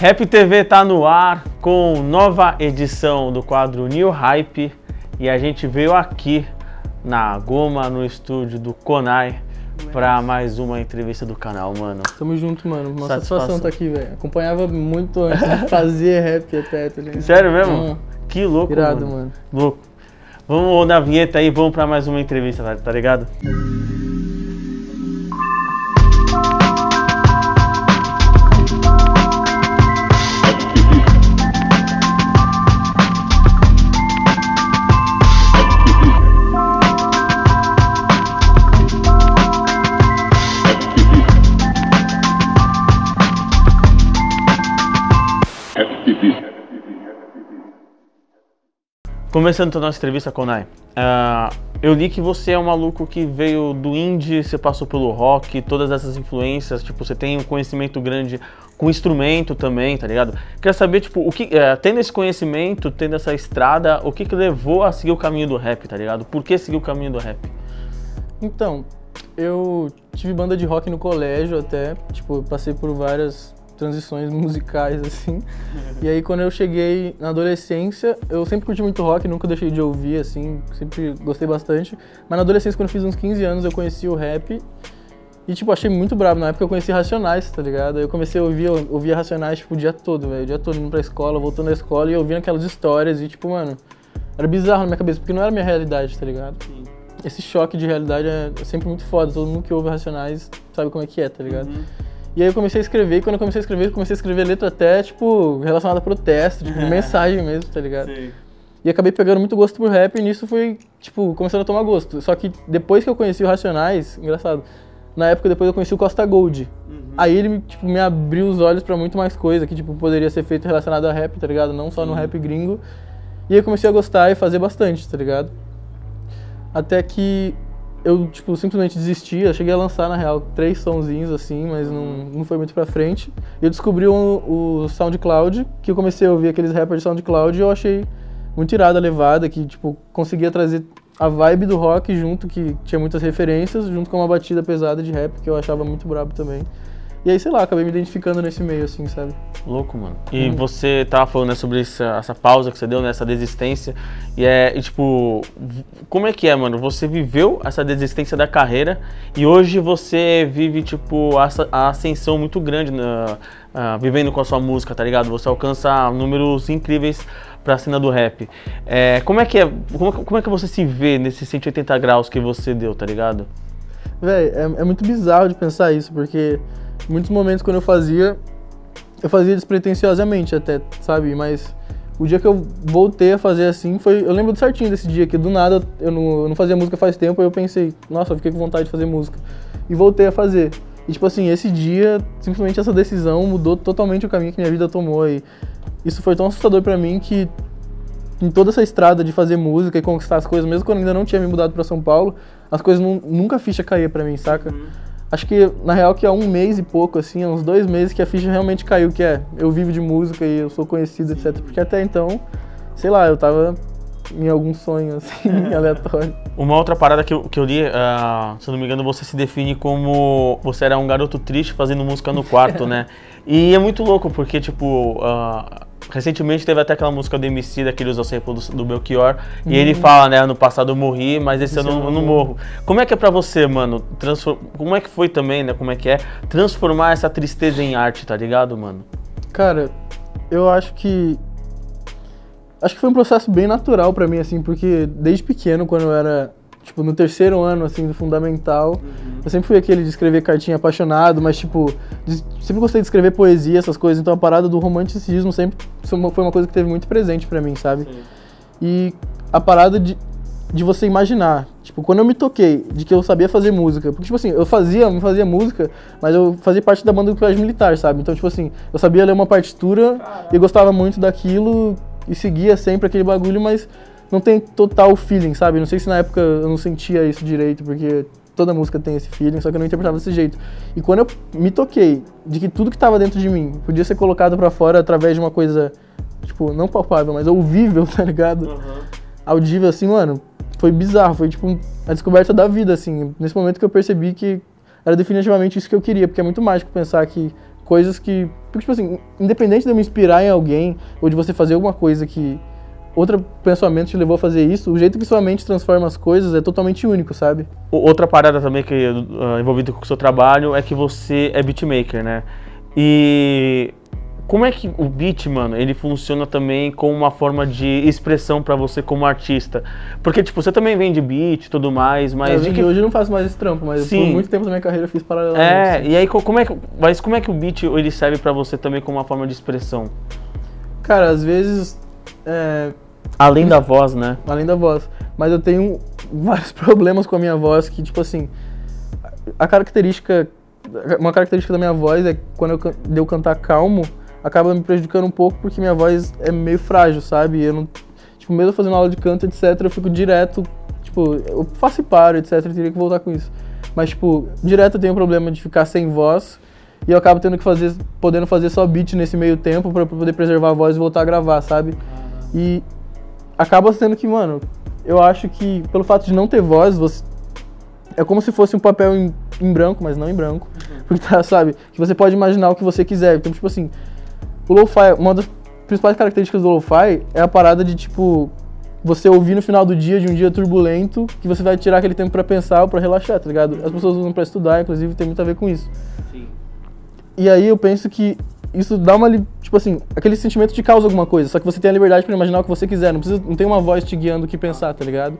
Rap TV tá no ar com nova edição do quadro New Hype e a gente veio aqui na Goma, no estúdio do Konai, pra mais uma entrevista do canal, mano. Tamo junto, mano. Uma Satisfação. satisfação estar aqui, velho. Acompanhava muito antes de fazer rap até, tá ligado? Sério mesmo? Hum, Que louco, irado, mano. mano. Louco. Vamos rodar a vinheta aí, vamos pra mais uma entrevista, tá- tá ligado? Começando então a nossa entrevista, Konai. ah, eu li que você é um maluco que veio do indie, você passou pelo rock, todas essas influências, tipo, você tem um conhecimento grande com instrumento também, tá ligado? Queria saber, tipo, o que, é, tendo esse conhecimento, tendo essa estrada, o que que levou a seguir o caminho do rap, tá ligado? Por que seguir o caminho do rap? Então, eu tive banda de rock no colégio até, tipo, passei por várias transições musicais, assim. E aí, quando eu cheguei na adolescência, eu sempre curti muito rock, nunca deixei de ouvir, assim, sempre gostei bastante. Mas na adolescência, quando eu fiz uns 15 anos, eu conheci o rap e, tipo, achei muito brabo. Na época eu conheci Racionais, tá ligado? Eu comecei a ouvir, eu ouvia Racionais, tipo, o dia todo, velho. O dia todo indo pra escola, voltando da escola e ouvindo aquelas histórias e, tipo, mano, era bizarro na minha cabeça, porque não era minha realidade, tá ligado? Esse choque de realidade é sempre muito foda. Todo mundo que ouve Racionais sabe como é que é, tá ligado? E aí eu comecei a escrever, e quando eu comecei a escrever, eu comecei a escrever letra até, tipo, relacionada a protesto, tipo, mensagem mesmo, tá ligado? E acabei pegando muito gosto por rap e nisso fui, tipo, começando a tomar gosto. Só que depois que eu conheci o Racionais, engraçado, na época depois eu conheci o Costa Gold. Aí ele, tipo, me abriu os olhos pra muito mais coisa que, tipo, poderia ser feito relacionado a rap, tá ligado? Não só no rap gringo. E aí eu comecei a gostar e fazer bastante, tá ligado? Até que eu, tipo, simplesmente desisti. Eu cheguei a lançar, na real, três sonzinhos, assim, mas não, não foi muito pra frente. E eu descobri o, o SoundCloud, que eu comecei a ouvir aqueles rappers de SoundCloud e eu achei muito irada a levada, que, tipo, conseguia trazer a vibe do rock junto, que tinha muitas referências, junto com uma batida pesada de rap, que eu achava muito brabo também. E aí, sei lá, acabei me identificando nesse meio, assim, sabe? Louco, mano. E você tava falando né, sobre essa, essa pausa que você deu, né, essa desistência. E é, e, tipo, como é que é, mano? Você viveu essa desistência da carreira e hoje você vive, tipo, essa, a ascensão muito grande na, ah, vivendo com a sua música, tá ligado? Você alcança números incríveis pra cena do rap. É, como é que é? Como, como é que você se vê nesses 180 graus que você deu, tá ligado? Véi, é, é muito bizarro de pensar isso, porque muitos momentos quando eu fazia, eu fazia despretensiosamente até, sabe? Mas o dia que eu voltei a fazer assim foi. Eu lembro certinho desse dia, que do nada eu não, eu não fazia música faz tempo, aí eu pensei, nossa, eu fiquei com vontade de fazer música. E voltei a fazer. E tipo assim, esse dia, simplesmente essa decisão mudou totalmente o caminho que minha vida tomou. E isso foi tão assustador pra mim que em toda essa estrada de fazer música e conquistar as coisas, mesmo quando ainda não tinha me mudado pra São Paulo, as coisas nu- nunca ficha caía pra mim, saca? Acho que, na real, que há um mês e pouco, assim, há uns dois meses que a ficha realmente caiu, que é, eu vivo de música e eu sou conhecido, etc. Porque até então, sei lá, eu tava em algum sonho, assim, aleatório. Uma outra parada que eu, que eu li, ah, se eu não me engano, você se define como você era um garoto triste fazendo música no quarto, né? E é muito louco, porque, tipo, ah, recentemente teve até aquela música do MC, daquele usa sample do, do Belchior, e ele fala, né, ano passado eu morri, mas esse ano eu não, eu não morro. Como é que é pra você, mano, transfor- como é que foi também, né, como é que é, transformar essa tristeza em arte, tá ligado, mano? Cara, eu acho que. Acho que foi um processo bem natural pra mim, assim, porque desde pequeno, quando eu era, tipo, no terceiro ano, assim, do fundamental, eu sempre fui aquele de escrever cartinha apaixonado, mas, tipo, de- sempre gostei de escrever poesia, essas coisas, então a parada do romanticismo sempre foi uma- coisa que teve muito presente pra mim, sabe? E a parada de, de você imaginar. Tipo, quando eu me toquei de que eu sabia fazer música. Porque, tipo assim, eu fazia, eu fazia música, mas eu fazia parte da banda do colégio militar, sabe? Então, tipo assim, eu sabia ler uma partitura e gostava muito daquilo e seguia sempre aquele bagulho, mas não tem total feeling, sabe? Não sei se na época eu não sentia isso direito, porque toda música tem esse feeling, só que eu não interpretava desse jeito. E quando eu me toquei de que tudo que tava dentro de mim podia ser colocado pra fora através de uma coisa, tipo, não palpável, mas ouvível, tá ligado? Audível, assim, mano, foi bizarro, foi tipo a descoberta da vida, assim. Nesse momento que eu percebi que era definitivamente isso que eu queria, porque é muito mágico pensar que coisas que. Porque, tipo assim, independente de eu me inspirar em alguém, ou de você fazer alguma coisa que outro pensamento te levou a fazer isso, o jeito que sua mente transforma as coisas é totalmente único, sabe? Outra parada também que uh, envolvida com o seu trabalho é que você é beatmaker, né? E como é que o beat, mano, ele funciona também como uma forma de expressão para você como artista? Porque, tipo, você também vende beat e tudo mais, mas... É, que... Hoje eu não faço mais esse trampo, mas Sim. por muito tempo da minha carreira eu fiz paralelamente. É, assim. e aí como é que... Mas como é que o beat, ele serve para você também como uma forma de expressão? Cara, às vezes... É... Além da voz, né? Além da voz. Mas eu tenho vários problemas com a minha voz que, tipo assim... A característica... Uma característica da minha voz é quando eu, eu cantar calmo acaba me prejudicando um pouco porque minha voz é meio frágil, sabe? Eu não, tipo, mesmo fazendo aula de canto, etc, eu fico direto, tipo, eu faço e paro, etc, eu teria que voltar com isso. Mas, tipo, direto eu tenho um problema de ficar sem voz e eu acabo tendo que fazer, podendo fazer só beat nesse meio tempo para poder preservar a voz e voltar a gravar, sabe? E acaba sendo que, mano, eu acho que pelo fato de não ter voz, você é como se fosse um papel em, em branco, mas não em branco. Uhum. Porque tá, sabe? Que você pode imaginar o que você quiser. Então, tipo assim, o lo-fi, uma das principais características do lo-fi é a parada de, tipo, você ouvir no final do dia, de um dia turbulento, que você vai tirar aquele tempo para pensar ou pra relaxar, tá ligado? As pessoas usam pra estudar, inclusive, tem muito a ver com isso. Sim. E aí eu penso que isso dá uma, tipo assim, aquele sentimento de causa alguma coisa, só que você tem a liberdade para imaginar o que você quiser, não precisa, não tem uma voz te guiando o que pensar, tá ligado?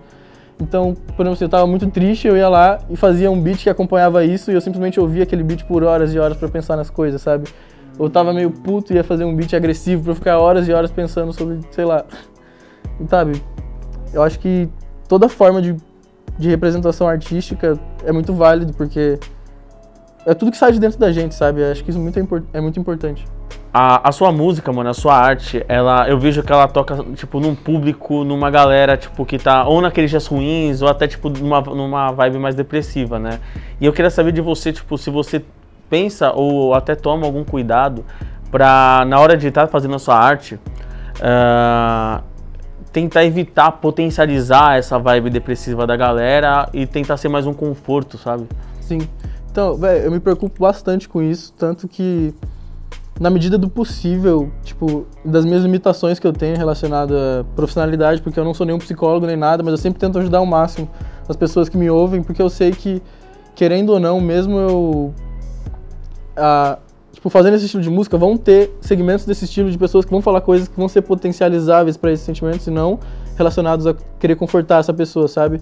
Então, por exemplo, se eu tava muito triste, eu ia lá e fazia um beat que acompanhava isso e eu simplesmente ouvia aquele beat por horas e horas para pensar nas coisas, sabe? Ou tava meio puto e ia fazer um beat agressivo eu ficar horas e horas pensando sobre, sei lá. Sabe? Eu acho que toda forma de, de representação artística é muito válido, porque é tudo que sai de dentro da gente, sabe? Acho que isso é muito, é muito importante. A, a, sua música, mano, a sua arte, ela, eu vejo que ela toca, tipo, num público, numa galera, tipo, que tá ou naqueles dias ruins, ou até, tipo, numa, numa vibe mais depressiva, né? E eu queria saber de você, tipo, se você pensa ou até toma algum cuidado para na hora de estar fazendo a sua arte uh, tentar evitar potencializar essa vibe depressiva da galera e tentar ser mais um conforto, sabe? Sim. Então, velho, eu me preocupo bastante com isso, tanto que na medida do possível, tipo, das minhas limitações que eu tenho relacionado à profissionalidade, porque eu não sou nenhum psicólogo nem nada, mas eu sempre tento ajudar ao máximo as pessoas que me ouvem, porque eu sei que, querendo ou não, mesmo eu tipo, fazendo esse estilo de música, vão ter segmentos desse estilo de pessoas que vão falar coisas que vão ser potencializáveis para esses sentimentos e não relacionados a querer confortar essa pessoa, sabe?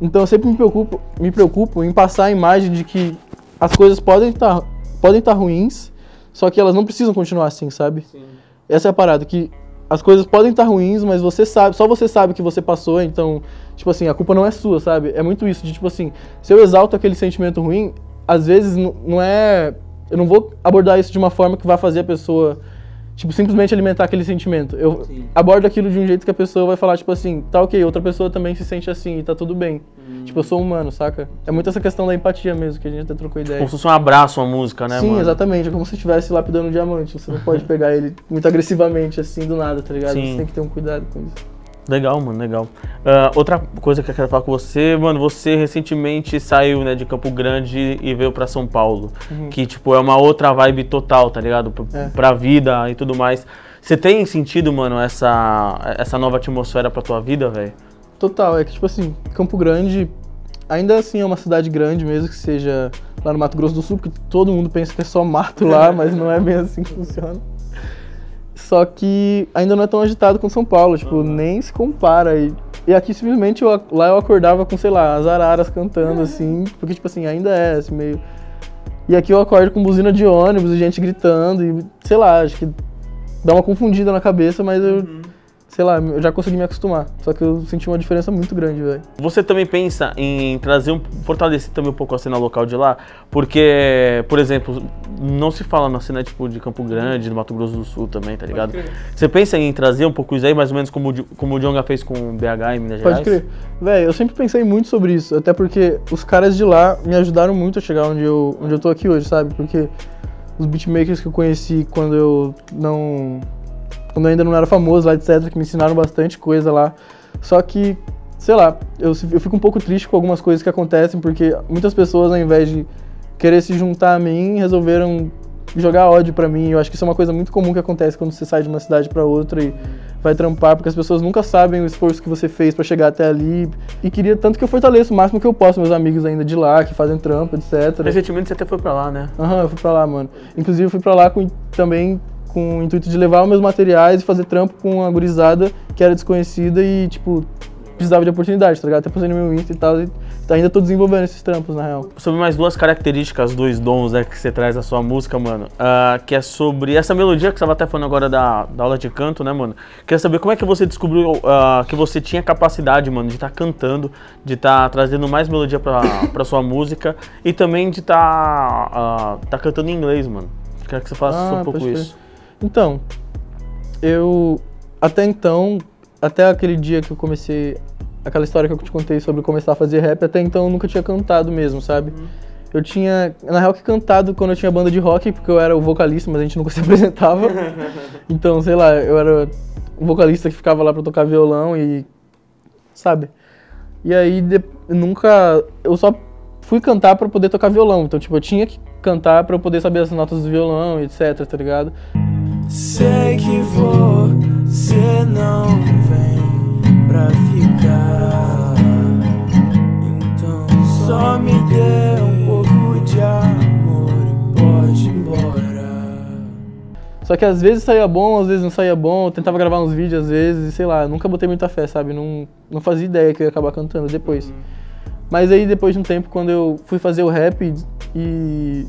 Então eu sempre me preocupo, me preocupo em passar a imagem de que as coisas podem estar tá, podem tá ruins, só que elas não precisam continuar assim, sabe? Sim. Essa é a parada que as coisas podem estar tá ruins, mas você sabe, só você sabe que você passou, então, tipo assim, a culpa não é sua, sabe? É muito isso de tipo assim, se eu exalto aquele sentimento ruim, às vezes não é eu não vou abordar isso de uma forma que vai fazer a pessoa, tipo, simplesmente alimentar aquele sentimento. Eu Sim. abordo aquilo de um jeito que a pessoa vai falar, tipo assim, tá ok, outra pessoa também se sente assim e tá tudo bem. Hum. Tipo, eu sou humano, saca? É muito essa questão da empatia mesmo, que a gente até trocou ideia. Como se fosse um abraço, uma música, né, Sim, mano? exatamente. É como se estivesse lapidando um diamante. Você não pode pegar ele muito agressivamente, assim, do nada, tá ligado? Sim. Você tem que ter um cuidado com isso. Legal, mano, legal. Uh, outra coisa que eu quero falar com você, mano, você recentemente saiu, né, de Campo Grande e veio para São Paulo, uhum. que, tipo, é uma outra vibe total, tá ligado? P é. Pra vida e tudo mais. Você tem sentido, mano, essa, essa nova atmosfera pra tua vida, velho? Total, é que, tipo assim, Campo Grande ainda assim é uma cidade grande, mesmo que seja lá no Mato Grosso do Sul, porque todo mundo pensa que é só mato lá, mas não é bem assim que funciona. Só que ainda não é tão agitado com São Paulo, tipo, uhum. nem se compara. E, e aqui simplesmente eu, lá eu acordava com, sei lá, as araras cantando, assim, porque, tipo assim, ainda é assim, meio. E aqui eu acordo com buzina de ônibus e gente gritando, e sei lá, acho que dá uma confundida na cabeça, mas eu. Uhum sei lá, eu já consegui me acostumar. Só que eu senti uma diferença muito grande, velho. Você também pensa em trazer um. fortalecer também um pouco a cena local de lá? Porque, por exemplo, não se fala na cena tipo de Campo Grande, do Mato Grosso do Sul também, tá ligado? Você pensa em trazer um pouco isso aí, mais ou menos como, como o Jonga fez com BH e Minas Gerais? Pode crer. Velho, eu sempre pensei muito sobre isso, até porque os caras de lá me ajudaram muito a chegar onde eu, onde eu tô aqui hoje, sabe? Porque os beatmakers que eu conheci quando eu não quando eu ainda não era famoso lá, etc., que me ensinaram bastante coisa lá. Só que, sei lá, eu, eu fico um pouco triste com algumas coisas que acontecem, porque muitas pessoas, ao invés de querer se juntar a mim, resolveram jogar ódio pra mim. Eu acho que isso é uma coisa muito comum que acontece quando você sai de uma cidade pra outra e vai trampar, porque as pessoas nunca sabem o esforço que você fez pra chegar até ali. E queria tanto que eu fortaleça o máximo que eu posso meus amigos ainda de lá, que fazem trampo, etc. Recentemente você até foi pra lá, né? Aham, eu fui pra lá, mano. Inclusive eu fui pra lá com, também com o intuito de levar os meus materiais e fazer trampo com uma gurizada que era desconhecida e, tipo, precisava de oportunidade, tá ligado? Até postei no meu Insta e tal, e ainda tô desenvolvendo esses trampos, na real. Sobre mais duas características, dois dons né, que você traz na sua música, mano. ah, que é sobre essa melodia que você estava até falando agora da, da aula de canto, né, mano? Queria saber como é que você descobriu ah, que você tinha capacidade, mano, de estar cantando, de estar trazendo mais melodia pra, pra sua música e também de estar tá cantando em inglês, mano. Quero que você falasse Ah, um pouco isso. Então, eu até então, até aquele dia que eu comecei, aquela história que eu te contei sobre começar a fazer rap, até então eu nunca tinha cantado mesmo, sabe? Eu tinha, na real, que cantado quando eu tinha banda de rock, porque eu era o vocalista, mas a gente nunca se apresentava. então, sei lá, eu era o vocalista que ficava lá pra tocar violão e. Sabe? E aí, de- nunca. Eu só fui cantar pra poder tocar violão. Então, tipo, eu tinha que cantar pra eu poder saber as notas do violão e etc, tá ligado? Sei que você não vem pra ficar. Então só me dê um pouco de amor e pode ir embora. Só que às vezes saía bom, às vezes não saía bom. Eu tentava gravar uns vídeos às vezes, e sei lá, nunca botei muita fé, sabe? Não, não fazia ideia que eu ia acabar cantando depois. Mas aí depois de um tempo, quando eu fui fazer o rap e,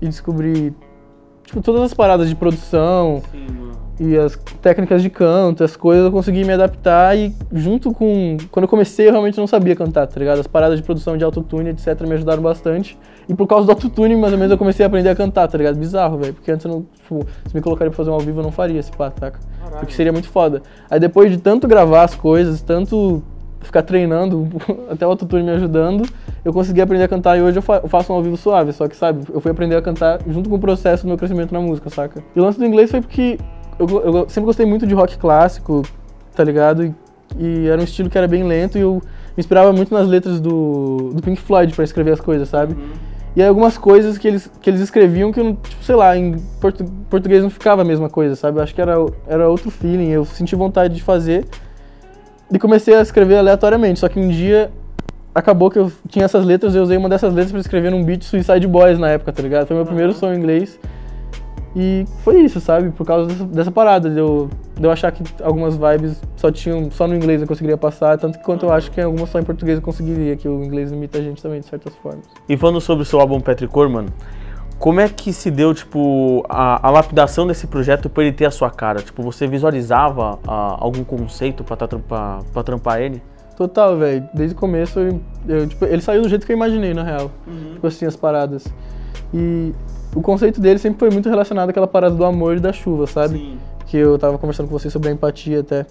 e descobri tipo, todas as paradas de produção e as técnicas de canto, as coisas, eu consegui me adaptar e junto com. Quando eu comecei, eu realmente não sabia cantar, tá ligado? As paradas de produção de autotune, etc., me ajudaram bastante. E por causa do autotune, mais ou menos, eu comecei a aprender a cantar, tá ligado? Bizarro, velho. Porque antes eu não. Tipo, se me colocaria pra fazer um ao vivo, eu não faria esse pá, taca? Porque seria muito foda. Aí depois de tanto gravar as coisas, tanto ficar treinando, até o autotune me ajudando, eu consegui aprender a cantar e hoje eu, fa- eu faço um ao vivo suave, só que sabe, eu fui aprender a cantar junto com o processo do meu crescimento na música, saca? E o lance do inglês foi porque eu, eu sempre gostei muito de rock clássico, tá ligado? E, e era um estilo que era bem lento e eu me inspirava muito nas letras do, do Pink Floyd pra escrever as coisas, sabe? E aí algumas coisas que eles, que eles escreviam que eu não, tipo, sei lá, em portu- português não ficava a mesma coisa, sabe? Eu acho que era, era outro feeling, eu senti vontade de fazer e comecei a escrever aleatoriamente. Só que um dia acabou que eu tinha essas letras e eu usei uma dessas letras pra escrever num beat Suicide Boys na época, tá ligado? Foi meu primeiro som em inglês. E foi isso, sabe? Por causa dessa, dessa parada, de eu, de eu achar que algumas vibes só tinham só no inglês eu conseguiria passar, tanto que quanto eu acho que algumas só em português eu conseguiria, que o inglês limita a gente também de certas formas. E falando sobre o seu álbum Petricor, mano, como é que se deu, tipo, a, a lapidação desse projeto pra ele ter a sua cara? Tipo, você visualizava ah, algum conceito pra, tá, trampar ele? Total, velho. Desde o começo, eu, eu, tipo, ele saiu do jeito que eu imaginei, na real. Tipo assim, as paradas. E o conceito dele sempre foi muito relacionado àquela parada do amor e da chuva, sabe? Que eu tava conversando com vocês sobre a empatia até.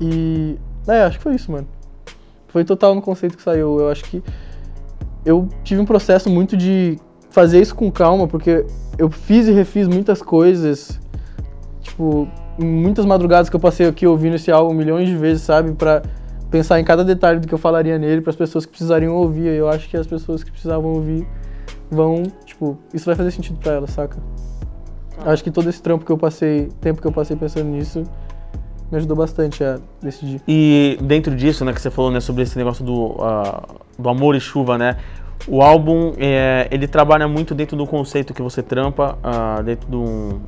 E. É, acho que foi isso, mano. Foi total no conceito que saiu. Eu acho que. Eu tive um processo muito de fazer isso com calma, porque eu fiz e refiz muitas coisas. Tipo, muitas madrugadas que eu passei aqui ouvindo esse álbum milhões de vezes, sabe? Pra pensar em cada detalhe do que eu falaria nele para as pessoas que precisariam ouvir. Eu acho que as pessoas que precisavam ouvir vão, tipo, isso vai fazer sentido para elas, saca? Acho que todo esse trampo que eu passei, tempo que eu passei pensando nisso, me ajudou bastante a decidir. E dentro disso, né, que você falou, né, sobre esse negócio do, ah, do amor e chuva, né? O álbum, é, ele trabalha muito dentro do conceito que você trampa, ah, dentro do,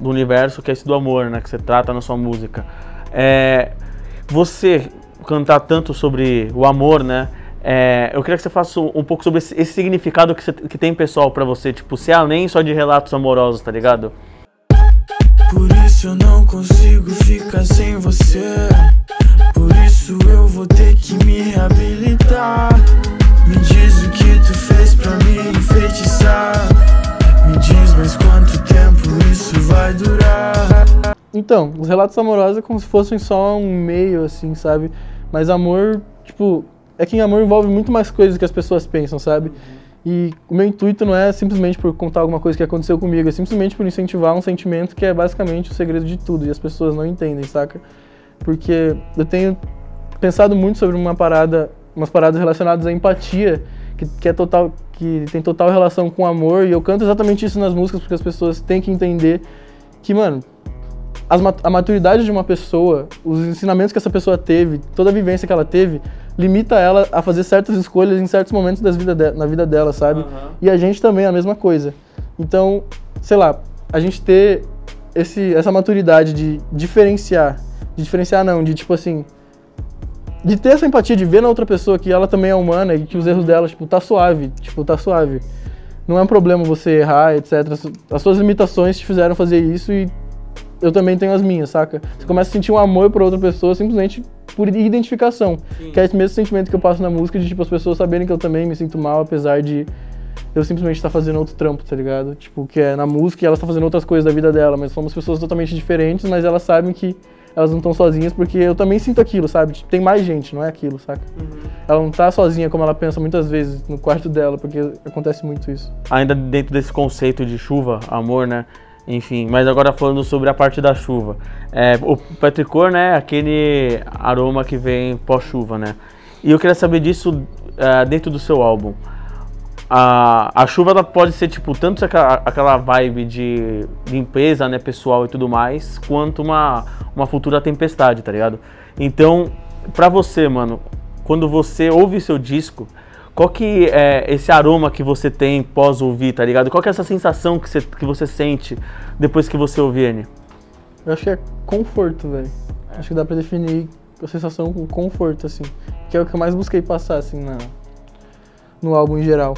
do universo, que é esse do amor, né, que você trata na sua música. É, você cantar tanto sobre o amor, né? é, eu queria que você faça um pouco sobre esse, esse significado que, você- que tem pessoal pra você, tipo, ser além só de relatos amorosos, tá ligado? Por isso eu não consigo ficar sem você. Por isso eu vou ter que me reabilitar. Me diz o que tu fez pra me enfeitiçar. Me diz mais quanto tempo isso vai durar. Então, os relatos amorosos é como se fossem só um meio, assim, sabe? Mas amor, tipo, é que amor envolve muito mais coisas que as pessoas pensam, sabe? E o meu intuito não é simplesmente por contar alguma coisa que aconteceu comigo, é simplesmente por incentivar um sentimento que é basicamente o segredo de tudo e as pessoas não entendem, saca? Porque eu tenho pensado muito sobre uma parada, umas paradas relacionadas à empatia que, que é total, que tem total relação com amor, e eu canto exatamente isso nas músicas porque as pessoas têm que entender que, mano, as a maturidade de uma pessoa, os ensinamentos que essa pessoa teve, toda a vivência que ela teve, limita ela a fazer certas escolhas em certos momentos das vida de- na vida dela, sabe? Aham. E a gente também é a mesma coisa. Então, sei lá, a gente ter esse, essa maturidade de diferenciar, de diferenciar não, de tipo assim, de ter essa empatia, de ver na outra pessoa que ela também é humana e que os erros dela, tipo, tá suave, tipo, tá suave. Não é um problema você errar, etc. As suas limitações te fizeram fazer isso e eu também tenho as minhas, saca? Você começa a sentir um amor por outra pessoa simplesmente por identificação. Que é esse mesmo sentimento que eu passo na música de, tipo, as pessoas saberem que eu também me sinto mal, apesar de eu simplesmente estar fazendo outro trampo, tá ligado? Tipo, que é na música e ela está fazendo outras coisas da vida dela, mas somos pessoas totalmente diferentes, mas elas sabem que elas não estão sozinhas porque eu também sinto aquilo, sabe? Tipo, tem mais gente, não é aquilo, saca? Ela não tá sozinha como ela pensa muitas vezes no quarto dela, porque acontece muito isso. Ainda dentro desse conceito de chuva, amor, né? Enfim, mas agora falando sobre a parte da chuva. É, o petricor, né? Aquele aroma que vem pós-chuva, né? E eu queria saber disso é, dentro do seu álbum. A, a chuva ela pode ser tipo tanto aquela, aquela vibe de limpeza, né, pessoal e tudo mais, quanto uma, uma futura tempestade, tá ligado? Então, pra você, mano, quando você ouve seu disco, qual que é esse aroma que você tem pós ouvir, tá ligado? Qual que é essa sensação que você, que você sente depois que você ouvir ele? Eu acho que é conforto, velho. Acho que dá pra definir a sensação com conforto, assim. Que é o que eu mais busquei passar, assim, na, no álbum em geral.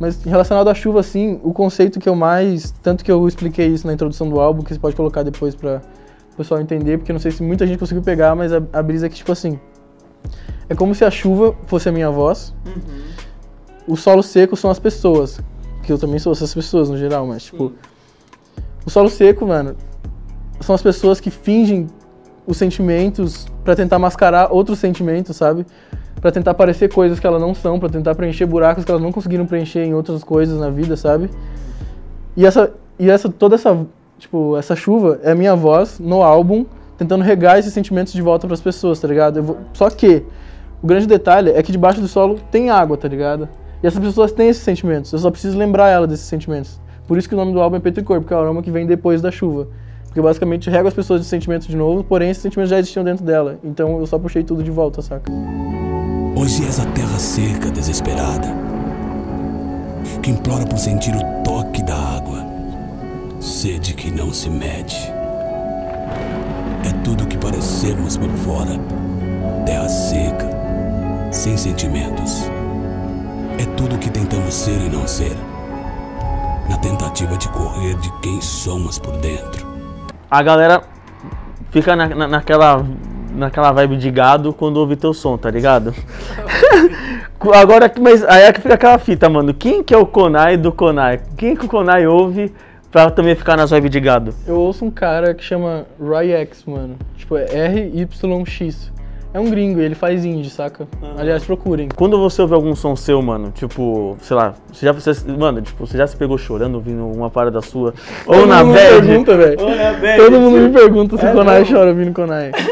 Mas relacionado à chuva, assim, o conceito que eu mais. Tanto que eu expliquei isso na introdução do álbum, que você pode colocar depois pra o pessoal entender, porque eu não sei se muita gente conseguiu pegar, mas a, a brisa é que, tipo assim. É como se a chuva fosse a minha voz. O solo seco são as pessoas. Que eu também sou essas pessoas no geral, mas, tipo. O solo seco, mano, são as pessoas que fingem os sentimentos pra tentar mascarar outros sentimentos, sabe? Pra tentar parecer coisas que elas não são, pra tentar preencher buracos que elas não conseguiram preencher em outras coisas na vida, sabe? E essa e essa toda essa, tipo, essa chuva é a minha voz no álbum tentando regar esses sentimentos de volta pras pessoas, tá ligado? Vou- só que o grande detalhe é que debaixo do solo tem água, tá ligado? E essas pessoas têm esses sentimentos, eu só preciso lembrar ela desses sentimentos. Por isso que o nome do álbum é Petricor, porque é o aroma que vem depois da chuva. Porque basicamente rega as pessoas de sentimentos de novo, porém esses sentimentos já existiam dentro dela. Então eu só puxei tudo de volta, saca? Hoje és a terra seca, desesperada, que implora por sentir o toque da água, sede que não se mede. Tudo o que parecemos por fora, terra seca, sem sentimentos. É tudo o que tentamos ser e não ser, na tentativa de correr de quem somos por dentro. A galera fica na, na- naquela, naquela vibe de gado quando ouve teu som, tá ligado? Agora, mas aí é que fica aquela fita, mano. Quem que é o Konai do Konai? Quem que o Konai ouve pra também ficar nas vibes de gado? Eu ouço um cara que chama Ryex, mano. Tipo, é R-Y-X. É um gringo, ele faz indie, saca? Aliás, procurem. Quando você ouve algum som seu, mano, tipo, sei lá, você já, você, mano, tipo, você já se pegou chorando ouvindo uma parada sua? Ou na bad? pergunta, velho. Ou na bad. Todo mundo me pergunta se É o Konai chora ouvindo Konai.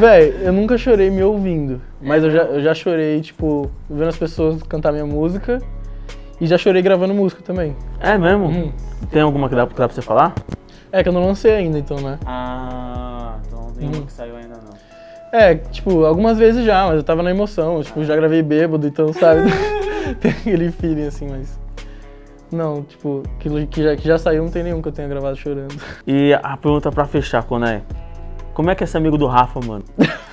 Véi, eu nunca chorei me ouvindo. Mas eu já, eu já chorei, tipo, vendo as pessoas cantar minha música. E já chorei gravando música também. É mesmo? Uhum. Tem alguma que dá, que dá pra você falar? É que eu não lancei ainda, então, né? Ah, então não tem uma que saiu ainda não. É, tipo, algumas vezes já, mas eu tava na emoção. Tipo, já gravei bêbado, então, sabe? tem aquele feeling assim, mas. Não, tipo, aquilo que já, que já saiu, não tem nenhum que eu tenha gravado chorando. E a pergunta pra fechar, Konai. Como é que é ser amigo do Rafa, mano?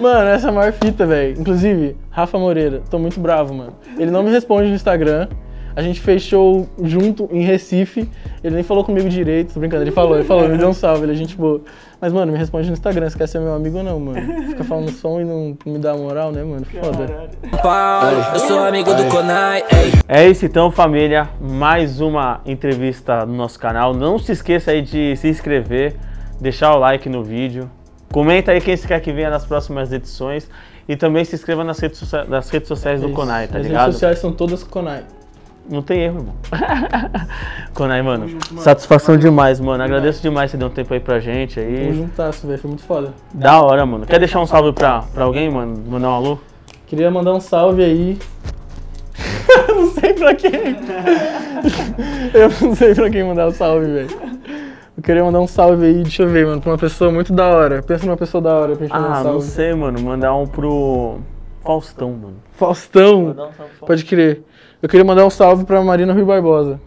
Mano, essa é a maior fita, velho. Inclusive, Rafa Moreira, tô muito bravo, mano. Ele não me responde no Instagram. A gente fez show junto em Recife. Ele nem falou comigo direito, tô brincando. Ele falou, ele falou, me deu um salve, ele é gente boa. Mas, mano, me responde no Instagram, se quer ser meu amigo ou não, mano. Fica falando som e não me dá moral, né, mano? Foda. Paulo, eu sou amigo do Konai, ei. É isso então, família. Mais uma entrevista no nosso canal. Não se esqueça aí de se inscrever, deixar o like no vídeo. Comenta aí quem você quer que venha nas próximas edições. E também se inscreva nas redes, socia- nas redes sociais do Isso. Konai, tá As ligado? redes sociais são todas Konai. Não tem erro, irmão. Konai, mano, satisfação demais, mano. Agradeço demais você deu um tempo aí pra gente Tamo aí. juntasso, velho. Foi muito foda. Da hora, mano. Quer deixar um salve pra, pra alguém, mano? Mandar um alô? Queria mandar um salve aí sei pra quem. Eu não sei pra quem mandar um salve, velho. Eu queria mandar um salve aí, deixa eu ver, mano, pra uma pessoa muito da hora. Pensa numa pessoa da hora pra gente mandar um Ah, salve. não sei, mano. Mandar um pro Faustão, mano. Faustão. Um Pode crer. Eu queria mandar um salve pra Marina Rui Barbosa.